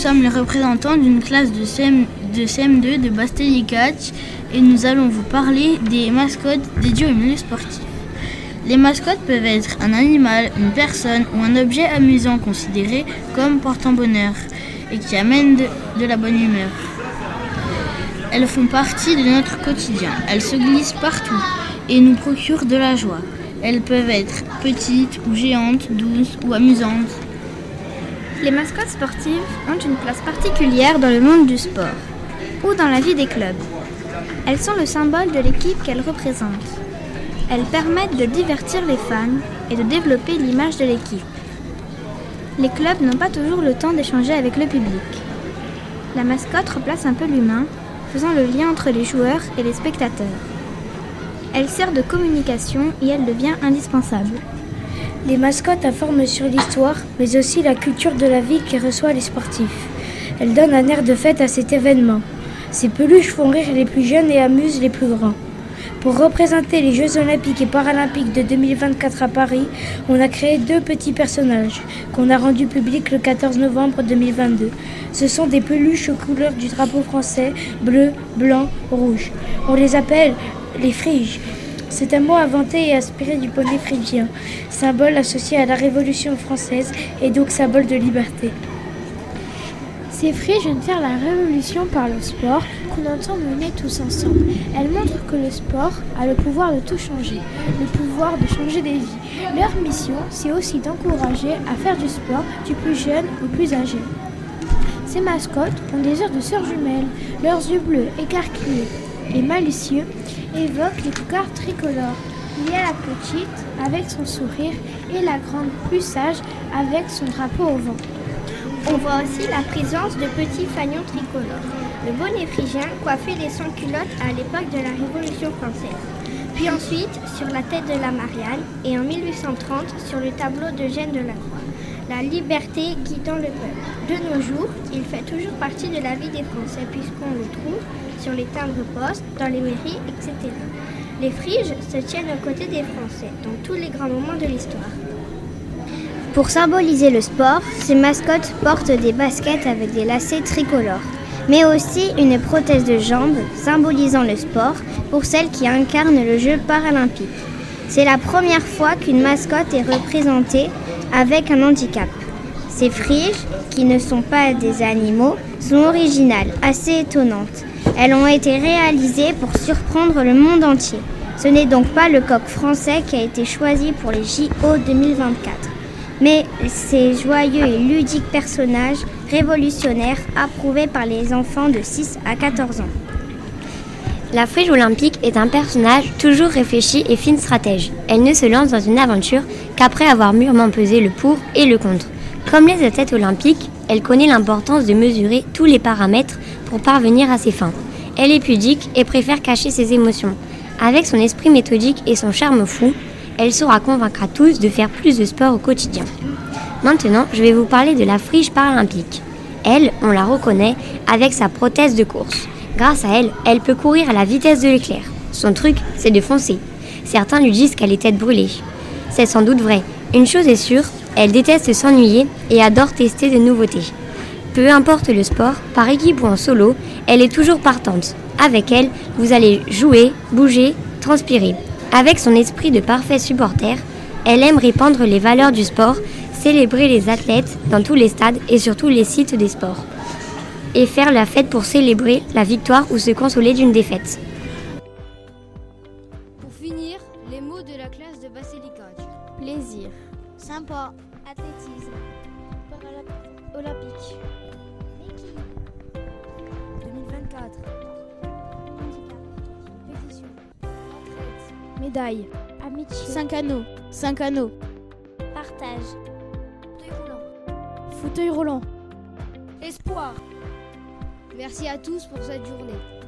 sommes les représentants d'une classe de, CM, de CM2 de Bastellicatch et nous allons vous parler des mascottes dédiées au milieu sportif. Les mascottes peuvent être un animal, une personne ou un objet amusant considéré comme portant bonheur et qui amène de la bonne humeur. Elles font partie de notre quotidien. Elles se glissent partout et nous procurent de la joie. Elles peuvent être petites ou géantes, douces ou amusantes. Les mascottes sportives ont une place particulière dans le monde du sport ou dans la vie des clubs. Elles sont le symbole de l'équipe qu'elles représentent. Elles permettent de divertir les fans et de développer l'image de l'équipe. Les clubs n'ont pas toujours le temps d'échanger avec le public. La mascotte remplace un peu l'humain, faisant le lien entre les joueurs et les spectateurs. Elle sert de communication et elle devient indispensable. Les mascottes informent sur l'histoire, mais aussi la culture de la ville qui reçoit les sportifs. Elles donnent un air de fête à cet événement. Ces peluches font rire les plus jeunes et amusent les plus grands. Pour représenter les Jeux olympiques et paralympiques de 2024 à Paris, on a créé deux petits personnages qu'on a rendus publics le 14 novembre 2022. Ce sont des peluches aux couleurs du drapeau français, bleu, blanc, rouge. On les appelle les friges. C'est un mot inventé et inspiré du poney phrygien, symbole associé à la Révolution française et donc symbole de liberté. Ces friges viennent faire la révolution par le sport qu'on entend mener tous ensemble. Elles montrent que le sport a le pouvoir de tout changer, le pouvoir de changer des vies. Leur mission, c'est aussi d'encourager à faire du sport du plus jeune au plus âgé. Ces mascottes ont des airs de sœurs jumelles. Leurs yeux bleus, écarquillés et malicieux, évoquent les couleurs tricolores. Il y a la petite avec son sourire et la grande plus sage avec son drapeau au vent. On voit aussi la présence de petits fanions tricolores. Le bonnet phrygien coiffait les sans-culottes à l'époque de la Révolution française. Puis ensuite sur la tête de la Marianne et en 1830 sur le tableau de Gênes de la Croix. La liberté guidant le peuple. De nos jours, il fait toujours partie de la vie des Français puisqu'on le trouve sur les timbres-postes, dans les mairies, etc. Les friges se tiennent aux côtés des Français dans tous les grands moments de l'histoire. Pour symboliser le sport, ces mascottes portent des baskets avec des lacets tricolores, mais aussi une prothèse de jambe symbolisant le sport pour celles qui incarnent le jeu paralympique. C'est la première fois qu'une mascotte est représentée avec un handicap. Ces friges, qui ne sont pas des animaux, sont originales, assez étonnantes. Elles ont été réalisées pour surprendre le monde entier. Ce n'est donc pas le coq français qui a été choisi pour les JO 2024 mais ces joyeux et ludiques personnages révolutionnaires approuvés par les enfants de 6 à 14 ans. La frige olympique est un personnage toujours réfléchi et fine stratège. Elle ne se lance dans une aventure qu'après avoir mûrement pesé le pour et le contre. Comme les athlètes olympiques, elle connaît l'importance de mesurer tous les paramètres pour parvenir à ses fins. Elle est pudique et préfère cacher ses émotions. Avec son esprit méthodique et son charme fou, elle saura convaincre à tous de faire plus de sport au quotidien. Maintenant, je vais vous parler de la frige paralympique. Elle, on la reconnaît avec sa prothèse de course. Grâce à elle, elle peut courir à la vitesse de l'éclair. Son truc, c'est de foncer. Certains lui disent qu'elle est tête brûlée. C'est sans doute vrai. Une chose est sûre, elle déteste s'ennuyer et adore tester de nouveautés. Peu importe le sport, par équipe ou en solo, elle est toujours partante. Avec elle, vous allez jouer, bouger, transpirer. Avec son esprit de parfait supporter, elle aime répandre les valeurs du sport, célébrer les athlètes dans tous les stades et sur tous les sites des sports. Et faire la fête pour célébrer la victoire ou se consoler d'une défaite. Pour finir, les mots de la classe de Bassilicote. Plaisir. Sympa. Athlétisme. Olympique. 2024. Médaille. Amitié. 5 anneaux. 5 anneaux. Partage. Fauteuil roulant. Fauteuil roulant. Espoir. Merci à tous pour cette journée.